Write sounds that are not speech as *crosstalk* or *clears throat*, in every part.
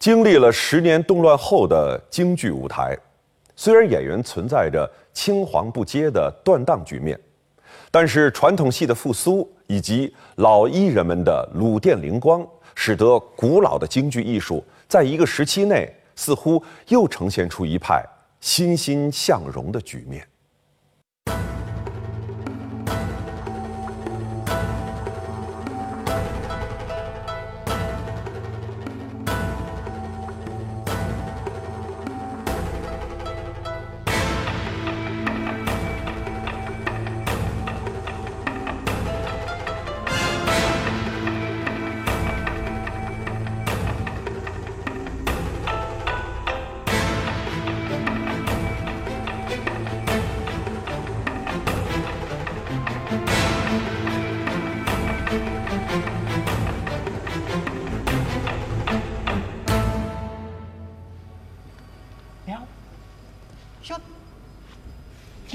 经历了十年动乱后的京剧舞台，虽然演员存在着青黄不接的断档局面，但是传统戏的复苏以及老艺人们的鲁电灵光，使得古老的京剧艺术在一个时期内似乎又呈现出一派欣欣向荣的局面。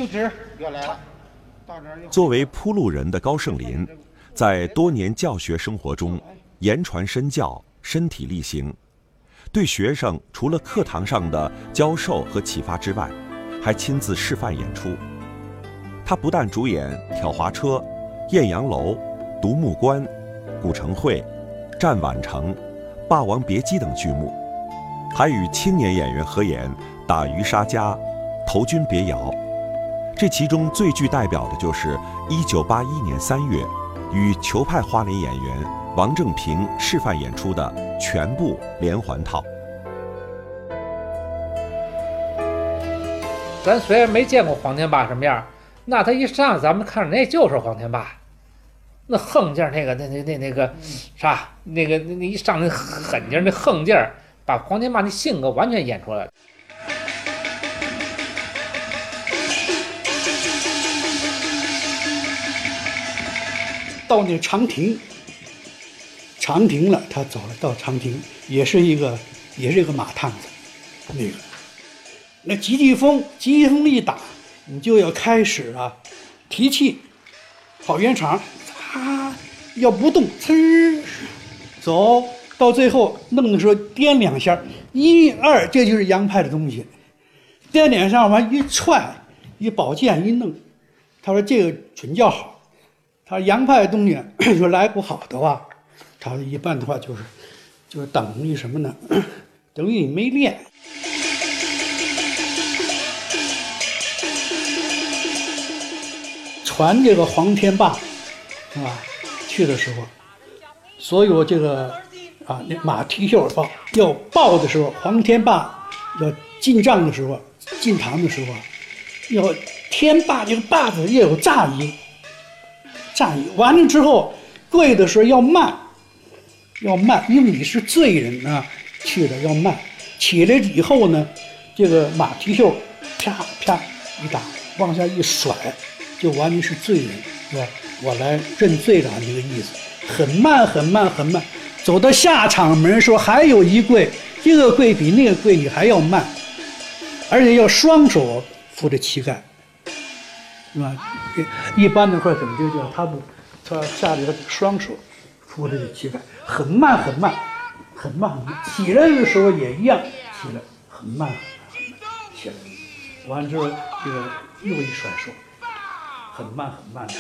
就这又来了，作为铺路人的高盛林，在多年教学生活中，言传身教，身体力行，对学生除了课堂上的教授和启发之外，还亲自示范演出。他不但主演《挑滑车》《艳阳楼》《独木关》《古城会》《战宛城》《霸王别姬》等剧目，还与青年演员合演《打渔杀家》《投军别窑》。这其中最具代表的就是1981年3月，与球派花脸演员王正平示范演出的全部连环套。咱虽然没见过黄天霸什么样，那他一上，咱们看着那就是黄天霸，那横劲儿，那个那那那那个啥，那个那那一上那狠劲儿，那横劲儿，把黄天霸那性格完全演出来了。到那长亭，长亭了，他走了到长亭，也是一个，也是一个马趟子，那个，那急急风，急急风一打，你就要开始啊，提气，跑圆场，啊，要不动，呲，走到最后弄的时候颠两下，一二，这就是杨派的东西，颠两下完一踹，一宝剑一弄，他说这个准叫好。他洋派的东西 *coughs* 说来不好的话，他一般的话就是，就是等于什么呢？*coughs* 等于你没练。传这个黄天霸，是吧？去的时候，所有这个啊，那马蹄袖报要报的时候，黄天霸要进帐的时候，进堂的时候，要天霸这个霸字要有炸音。站完了之后，跪的时候要慢，要慢，因为你是罪人啊，去的要慢。起来以后呢，这个马蹄袖啪啪一打，往下一甩，就完全是罪人，是吧？我来认罪了，这个意思。很慢，很慢，很慢。走到下场门说还有一跪，这个跪比那个跪你还要慢，而且要双手扶着膝盖。是吧？一般的话怎么就叫他不，他下里头双手扶着这膝盖，很慢很慢，很慢很慢。起来的时候也一样，起来很慢很慢很慢，起来。完了之后，这个又一甩手，很慢很慢的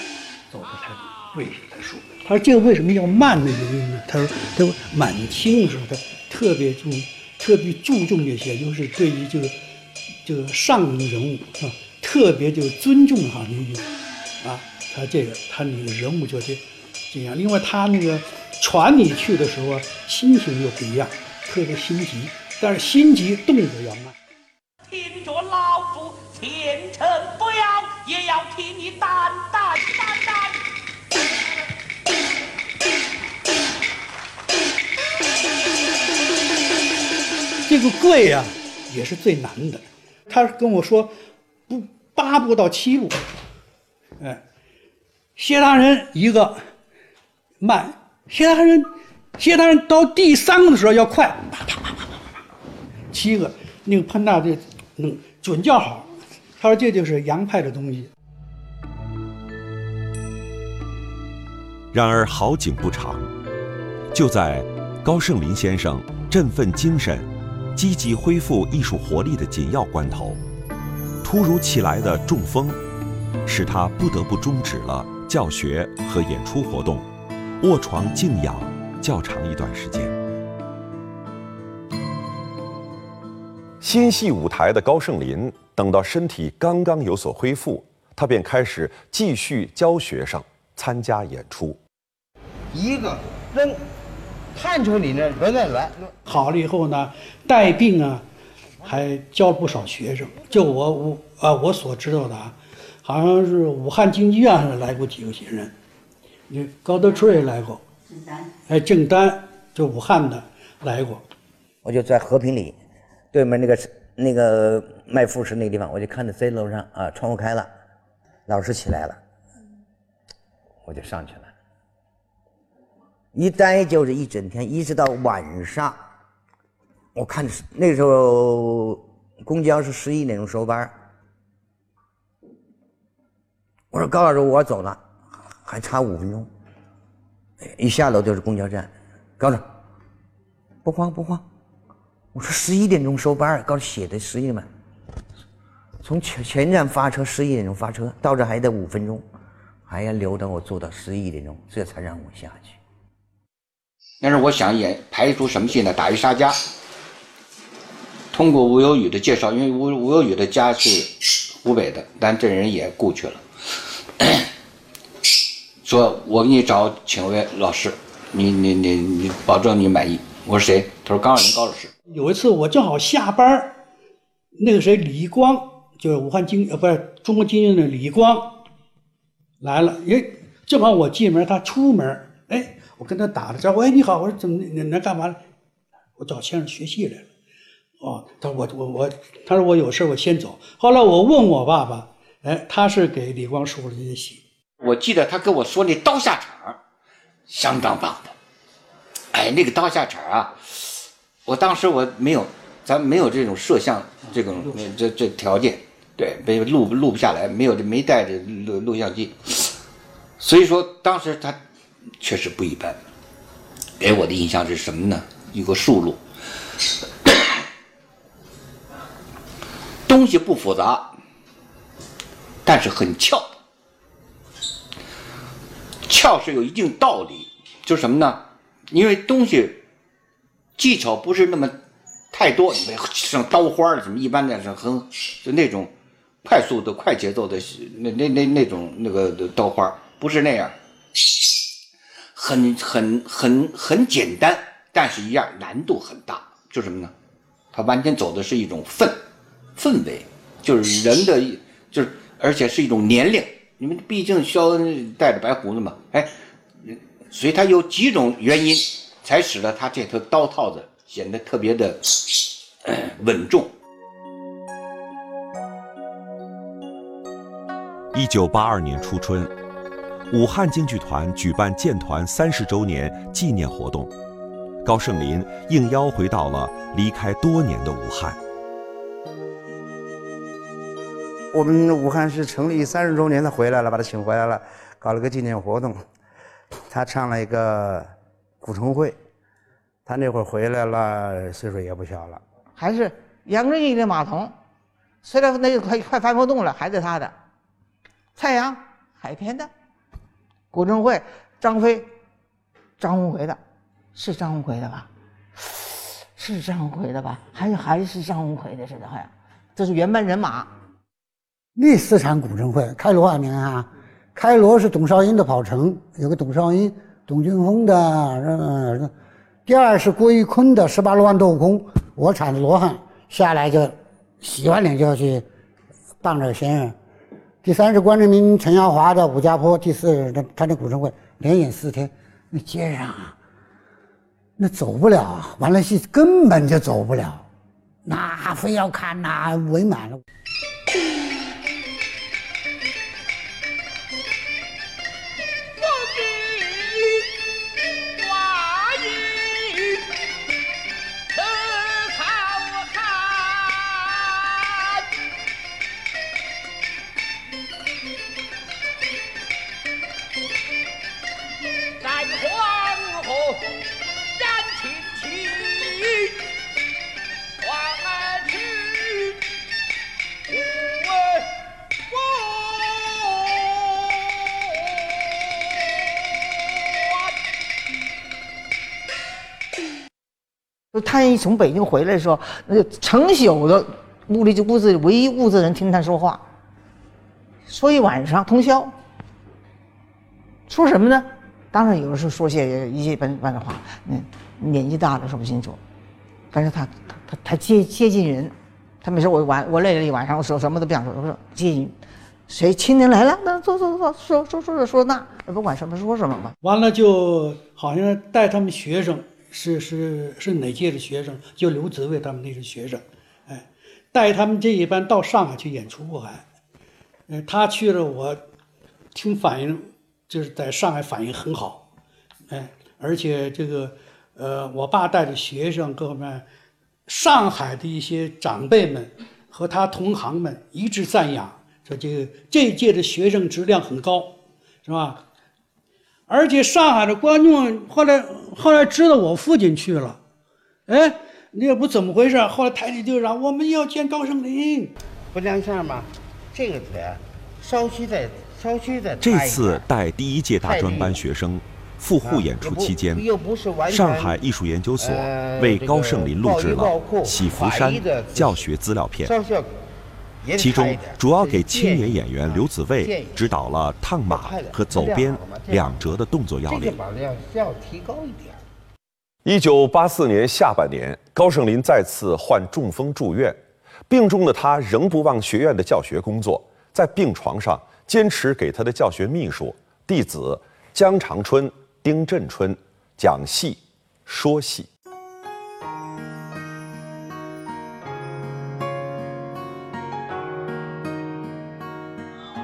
走到台跪下才说。他说这个为什么要慢的原因呢？他说，他说满清的时候他特别注特别注重这些，就是对于这个这个上人物啊。特别就尊重哈那个啊，他这个他那个人物就这这样。另外他那个船你去的时候，心情又不一样，特别心急，但是心急动作要慢。听着老夫前程不要，也要替你担担担担。这个跪呀、也是最难的。他跟我说，不八步到七步，哎，谢大人一个慢，谢大人，谢大人到第三个的时候要快，啪啪啪啪啪啪啪，七个那个潘大这嗯准叫好。他说这就是洋派的东西。然而好景不长，就在高盛林先生振奋精神、积极恢复艺术活力的紧要关头，突如其来的中风，使他不得不终止了教学和演出活动，卧床静养较长一段时间。新戏舞台的高盛林，等到身体刚刚有所恢复，他便开始继续教学生，参加演出。一个人看出你那轮来来，好了以后呢，带病啊，还教了不少学生。就我我啊，我所知道的啊，好像是武汉京剧院上来过几个学生，你高德春也来过，哎，郑丹就武汉的来过。我就在和平里对面那个那个卖副食那个地方，我就看到在楼上啊，窗户开了，老师起来了，我就上去了。一待就是一整天，一直到晚上。我看是那时候公交是十一点钟收班我说高老师，我走了，还差五分钟。一下楼就是公交站，高老师，不慌不慌。我说十一点钟收班高老师写的十一点半，从前前站发车十一点钟发车，到这还得五分钟，还要留着我坐到十一点钟，这才让我下去。但是我想演排一出什么戏呢？打一杀家。通过吴有宇的介绍，因为吴吴有宇的家是湖北的，但这人也故去了。*coughs* 说我给你找请位老师，你你你你保证你满意。我说谁？他说高二林高老师。有一次我正好下班儿那个谁李光，就是武汉经呃不是中国京剧的李光来了，因为正好我进门，他出门，哎，我跟他打了招呼，哎你好，我说怎么你来干嘛了？我找先生学戏来了。哦，他说我我我，他说我有事我先走。后来我问我爸爸，哎，他是给李光说了一些戏。我记得他跟我说那刀下场相当棒的，哎，那个刀下场啊，我当时我没有，咱没有这种摄像这种这这条件，对，没录录不下来，没有没带着录录像机，所以说当时他确实不一般，给我的印象是什么呢？一个竖录，东西不复杂，但是很俏。俏是有一定道理，就是什么呢？因为东西技巧不是那么太多，像刀花什么一般的是很就那种快速的快节奏的那那那那种那个刀花不是那样，很很很很简单，但是一样难度很大，就什么呢？它完全走的是一种分氛围，就是人的就是而且是一种年龄。你们毕竟肖恩带着白胡子嘛，哎，所以他有几种原因，才使得他这头刀套子显得特别的稳重。一九八二年初春，武汉京剧团举办建团三十周年纪念活动，高盛林应邀回到了离开多年的武汉。我们武汉市成立三十周年，他回来了，把他请回来了，搞了个纪念活动。他唱了一个《古城会》，他那会儿回来了，岁数也不小了。还是杨振义的马童，虽然那个快快翻不动了，还是他的。蔡阳海天的，古城会张飞，张文奎的，是张文奎的吧？是张文奎的吧？还是还是张文奎的似的，好像这是原班人马。那四场古镇会，开锣啊，你看啊，开锣是董少英的跑城，有个董少英、董俊峰的，第二是郭玉坤的十八罗汉斗空，我产的罗汉下来就洗完脸就要去傍这个先生。第三是关之明、陈耀华的武家坡，第四他他那古镇会连演四天，那街上啊，那走不了啊，完了戏根本就走不了，那非要看那围满了。他一从北京回来的时候，那就成宿的屋里就屋子唯一屋子人听他说话，说一晚上通宵。说什么呢？当然有的时候说些一些般般的话，嗯，年纪大了说不清楚，但是他他他他接接近人，他没事我晚我累了一晚上，我说什么都不想说，我说接近，谁亲人来了，那坐坐坐，说说说这说那，不管什么说什么吧。完了就好像带他们学生，是是是哪届的学生？就刘子卫他们那是学生，哎，带他们这一班到上海去演出过还，呃，他去了，我听反应就是在上海反应很好，哎，而且这个呃，我爸带着学生各方面，上海的一些长辈们和他同行们一致赞扬，说这个这一届的学生质量很高，是吧？而且上海的观众后来后来知道我父亲去了，哎，那也不怎么回事。后来台里就让我们要见高胜林，不亮相吗？这个腿稍许再稍许再这次带第一届大专班学生赴沪演出期间，上海艺术研究所为高胜林录制了《喜福山》教学资料片。其中主要给青年演员刘子卫指导了趟马和走边两折的动作要领。要提高一点。一九八四年下半年，高盛林再次患中风住院，病中的他仍不忘学院的教学工作，在病床上坚持给他的教学秘书弟子江长春、丁振春讲戏、说戏。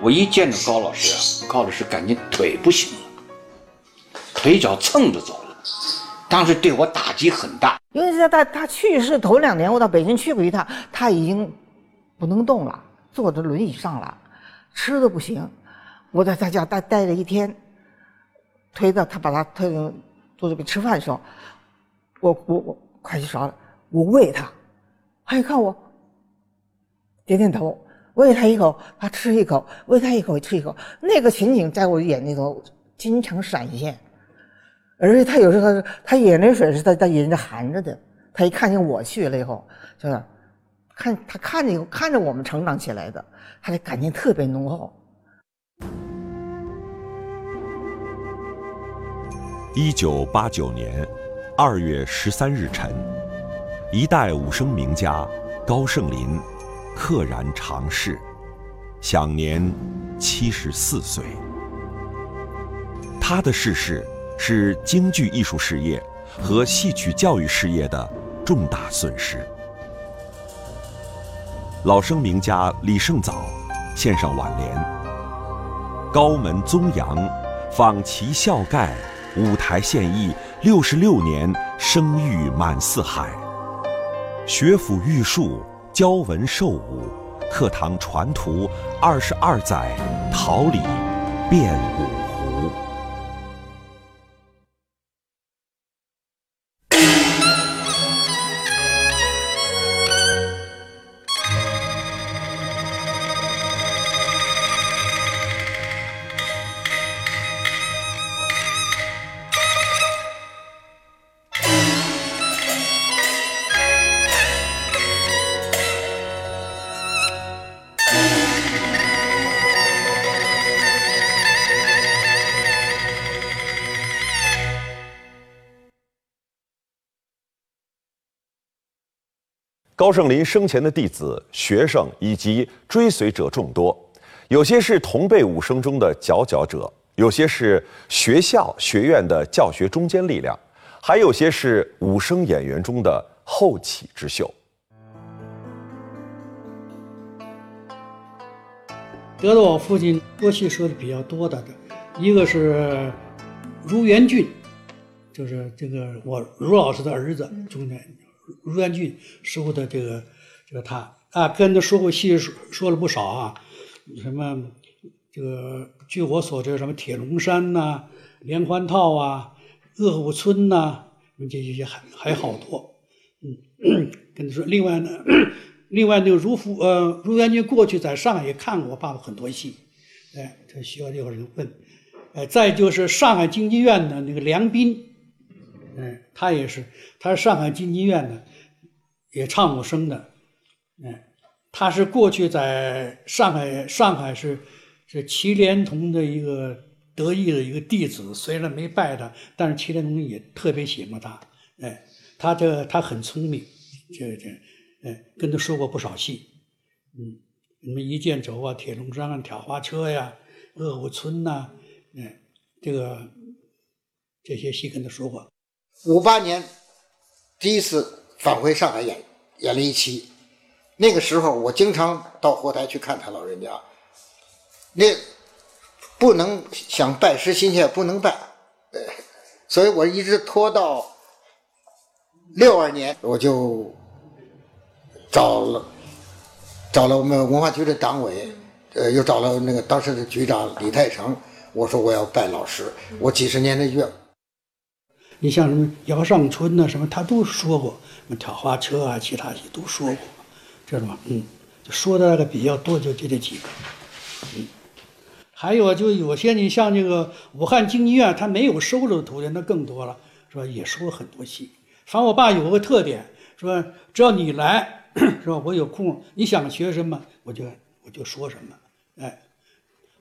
我一见到高老师啊，高老师感觉腿不行了，腿脚蹭着走了，当时对我打击很大。因为在他他去世头两年，我到北京去过一趟，他已经不能动了，坐着轮椅上了，吃的不行。我在他家待待了一天，推到他把他推坐这边吃饭的时候，我我我快去勺了，我喂他，他一看我，点点头。喂他一口，他吃一口；喂他一口，吃一口。那个情景在我眼里头经常闪现，而且他有时候他眼泪水是在在眼睛含着的。他一看见我去了以后，就是看他看着看着我们成长起来的，他的感情特别浓厚。一九八九年二月十三日晨，一代武生名家高胜林。溘然长逝，享年七十四岁。他的逝世是京剧艺术事业和戏曲教育事业的重大损失。老生名家李胜藻献上挽联：“高门宗扬，访其孝盖，舞台献艺六十六年，声誉满四海。学府玉树。”教文授武，课堂传徒二十二载，桃李遍五高胜林生前的弟子、学生以及追随者众多，有些是同辈武生中的佼佼者，有些是学校学院的教学中坚力量，还有些是武生演员中的后起之秀。得到我父亲说戏说的比较多的，一个是如元俊，就是这个我卢老师的儿子，中间。卢元俊师傅的这个这个他啊，跟他说过戏说说了不少啊，什么这个据我所知，什么铁龙山呐、连环套啊、鄂武村呐，这些还还好多。嗯，跟他说，另外呢，*clears throat* 另外那个如福呃，卢元俊过去在上海也看过我爸爸很多戏，哎，这需要有人问。哎，再就是上海京剧院的那个梁斌，嗯，他也是，他是上海京剧院的，也唱过生的，嗯，他是过去在上海，上海是是祁连同的一个得意的一个弟子，虽然没拜他，但是祁连同也特别喜欢他，哎，他这他很聪明，这这，哎，跟他说过不少戏，嗯，什么一剑轴啊、铁笼山啊、挑花车呀、鄂武村呐、嗯，这个这些戏跟他说过。五八年第一次返回上海演演了一期，那个时候我经常到后台去看他老人家，那不能想拜师心切不能拜，呃，所以我一直拖到六二年，我就找了找了我们文化局的党委，呃，又找了那个当时的局长李泰成，我说我要拜老师，我几十年的愿。你像什么姚尚春呐、什么他都说过，什么挑花车啊，其他戏都说过，知道吗？嗯，就说的那个比较多，就就这几个。嗯，还有就有些你像这个武汉京剧院，他没有收着的徒弟，那更多了，是吧？也说了很多戏。反正我爸有个特点，是吧？只要你来，*clears throat* 是吧？我有空，你想学什么，我就我就说什么，哎，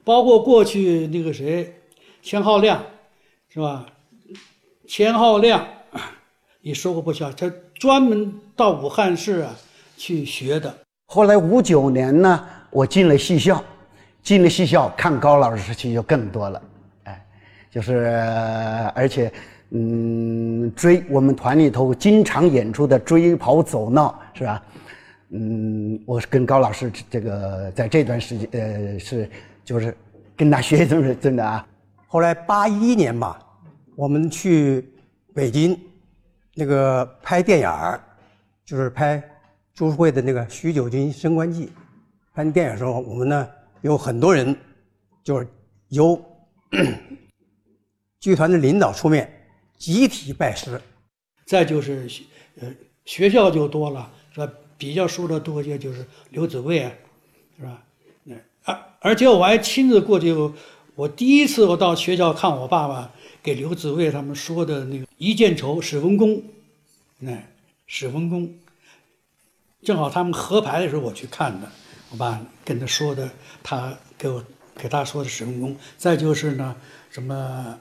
包括过去那个谁，钱浩亮，是吧？钱浩亮也说过不笑，他专门到武汉市啊去学的。后来五九年呢，我进了戏校，进了戏校看高老师戏就更多了，哎，就是而且嗯追我们团里头经常演出的追跑走闹是吧？嗯，我是跟高老师这个在这段时间呃是就是跟他学真是真的啊。后来八一年吧，我们去北京那个拍电影儿，就是拍朱慧的那个《徐九军升官记》。拍电影的时候，我们呢有很多人，就是由 *clears throat* 剧团的领导出面集体拜师。再就是学呃学校就多了，是吧？比较说的多些就是刘子卫啊，是吧？而而且我还亲自过去，我第一次我到学校看我爸爸给刘子卫他们说的那个《一剑愁》史文恭，哎，史文恭，正好他们合排的时候我去看的，我爸跟他说的，他给我给他说的史文恭。再就是呢，什么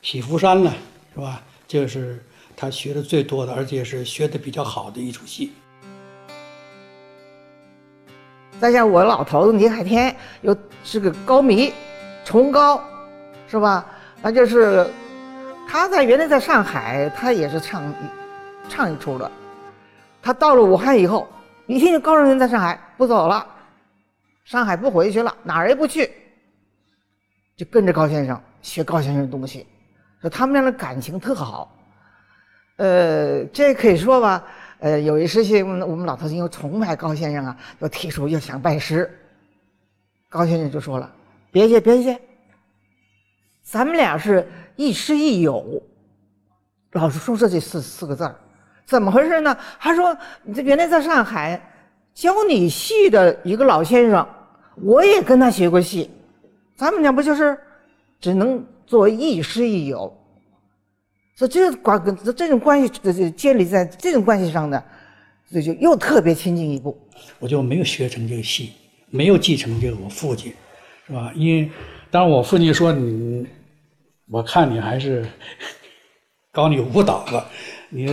匹夫山了，是吧？这是他学的最多的，而且是学的比较好的一出戏。再像我老头子倪海天，又是个高迷，崇高，是吧？那就是他在原来在上海，他也是唱唱一出的。他到了武汉以后，一听见高人在上海不走了，上海不回去了，哪儿也不去，就跟着高先生学高先生的东西，说他们俩的感情特好。呃，这可以说吧。呃，有一事情，我们老头子又崇拜高先生啊，又提出要想拜师。高先生就说了：“别介，别介，咱们俩是亦师亦友。”老师说这这四四个字儿，怎么回事呢？他说：“你这原来在上海教你戏的一个老先生，我也跟他学过戏，咱们俩不就是只能作为亦师亦友。”所以这个关这种关系这这建立在这种关系上呢，所以就又特别亲近一步。我就没有学成这个戏，没有继承这个我父亲，是吧？因为当然我父亲说你，我看你还是搞你舞蹈吧，你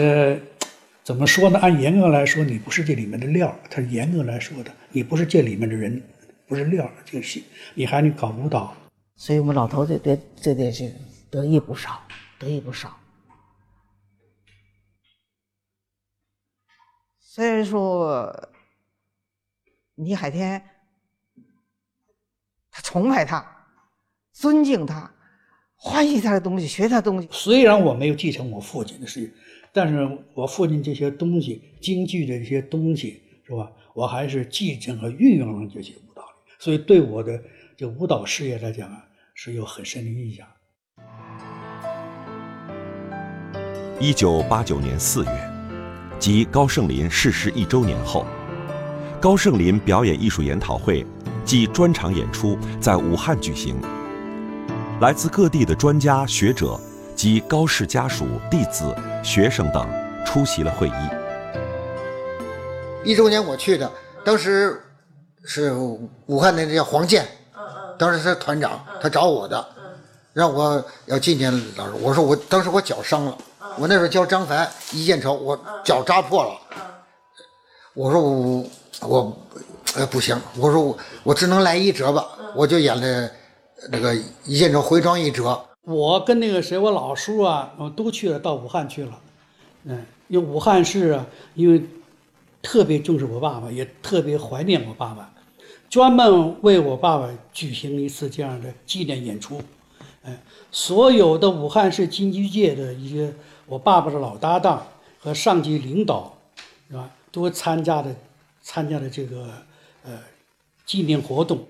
怎么说呢？按严格来说，你不是这里面的料。他是严格来说的，你不是这里面的人，不是料。这个戏你还得搞舞蹈，所以我们老头子对这点是得意不少，得意不少。虽然说倪海天，他崇拜他，尊敬他，欢喜他的东西，学他的东西。虽然我没有继承我父亲的事业，但是我父亲这些东西，京剧的这些东西，是吧？我还是继承和运用了这些舞蹈，所以对我的这舞蹈事业来讲啊，是有很深的印象。一九八九年四月。即高盛林逝世一周年后，高盛林表演艺术研讨会暨专场演出在武汉举行。来自各地的专家学者及高氏家属、弟子、学生等出席了会议。一周年我去的，当时是武汉的那叫黄健，当时是团长，他找我的，让我要纪念老师。我说我当时我脚伤了，我那时候教张凡、一剑超，我脚扎破了。我说我我呃不行，我说我我只能来一折吧，我就演了那个一见着回庄一折。我跟那个谁，我老叔啊，我都去了，到武汉去了。嗯，因为武汉市啊，因为特别重视我爸爸，也特别怀念我爸爸，专门为我爸爸举行了一次这样的纪念演出。哎，所有的武汉市京剧界的一些我爸爸的老搭档和上级领导，是吧，都参加的参加了这个呃纪念活动。《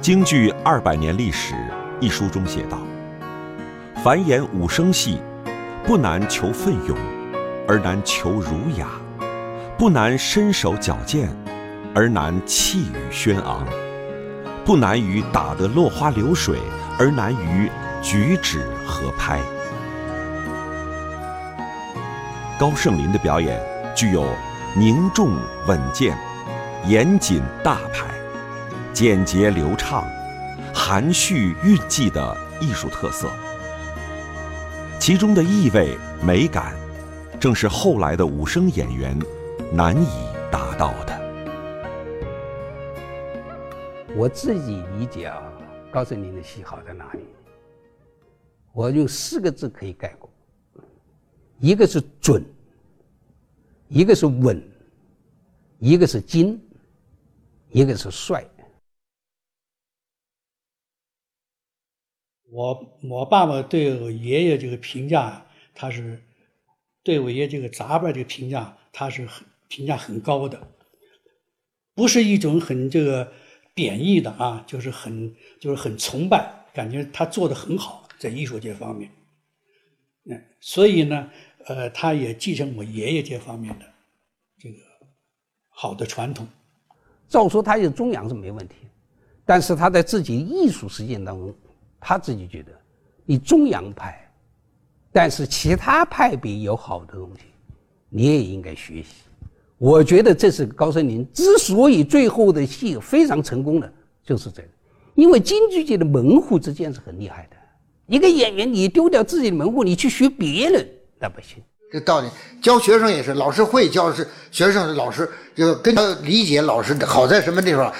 京剧二百年历史》一书中写道：“凡演武生戏，不难求奋勇，而难求儒雅；不难身手矫健，而难气宇轩昂；不难于打得落花流水，而难于举止合拍。”高盛林的表演具有凝重稳健、严谨大牌。简洁流畅、含蓄蕴藉的艺术特色，其中的意味美感，正是后来的武生演员难以达到的。我自己理解啊，高森林的戏好在哪里？我用四个字可以概括：一个是准，一个是稳，一个是精，一个是帅。我我爸爸对我爷爷这个评价，他是对我爷爷这个杂辈这个评价，他是很评价很高的，不是一种很这个贬义的啊，就是很就是很崇拜，感觉他做的很好，在艺术这方面，嗯，所以呢，呃，他也继承我爷爷这方面的这个好的传统。照说他有中央是没问题，但是他在自己艺术实践当中。他自己觉得，你中洋派，但是其他派别有好的东西，你也应该学习。我觉得这是高森林之所以最后的戏非常成功的，就是这个，因为京剧界的门户之间是很厉害的。一个演员，你丢掉自己的门户，你去学别人，那不行。这道理，教学生也是，老师会教是学生，老师就跟他理解老师好在什么地方，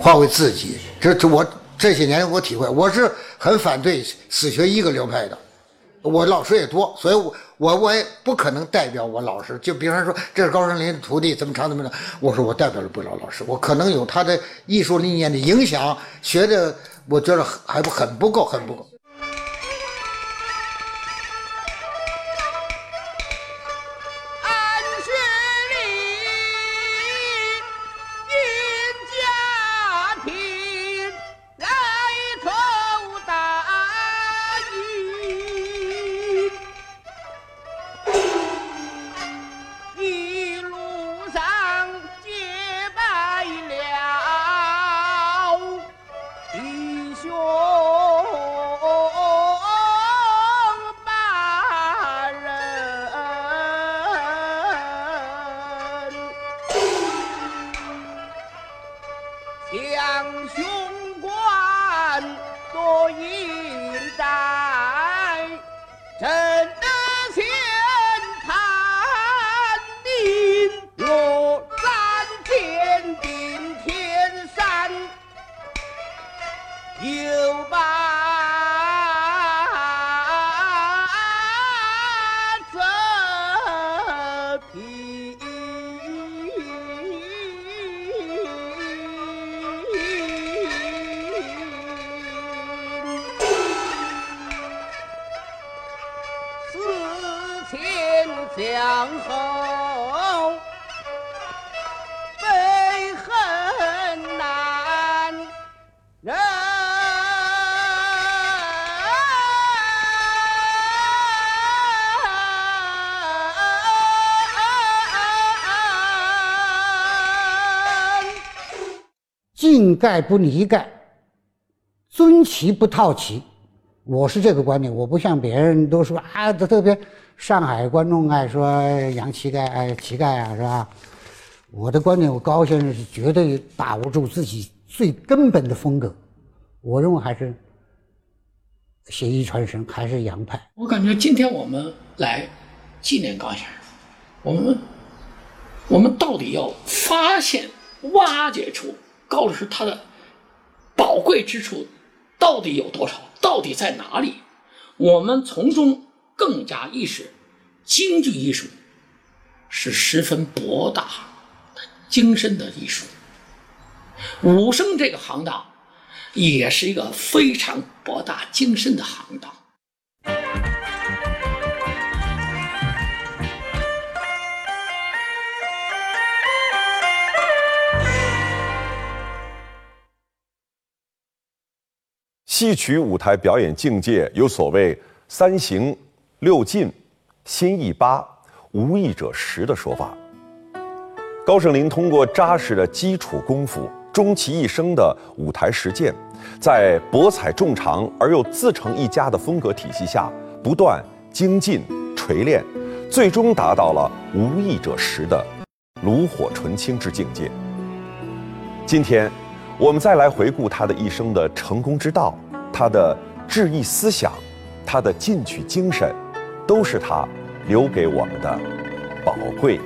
发挥自己。这这我。这些年我体会，我是很反对死学一个流派的。我老师也多，所以我我我也不可能代表我老师。就比方说，这是高胜林的徒弟，怎么长怎么长，我说我代表不了老师，我可能有他的艺术理念的影响，学的我觉得还不很不够，很不够。You 盖不离盖，尊其不套其，我是这个观点，我不像别人都说啊，特别上海观众爱说洋乞丐、哎乞丐啊，是吧？我的观点，我高先生是绝对把握住自己最根本的风格，我认为还是写意传神，还是洋派。我感觉今天我们来纪念高先生，我们我们到底要发现、挖掘出高老师他的宝贵之处到底有多少，到底在哪里？我们从中更加意识，京剧艺术是十分博大、精深的艺术。武生这个行当也是一个非常博大精深的行当。戏曲舞台表演境界有所谓“三行六进、心意八、无意者十”的说法。高盛林通过扎实的基础功夫，终其一生的舞台实践，在博采众长而又自成一家的风格体系下，不断精进锤炼，最终达到了“无意者十”的炉火纯青之境界。今天，我们再来回顾他的一生的成功之道，他的志毅思想，他的进取精神，都是他留给我们的宝贵。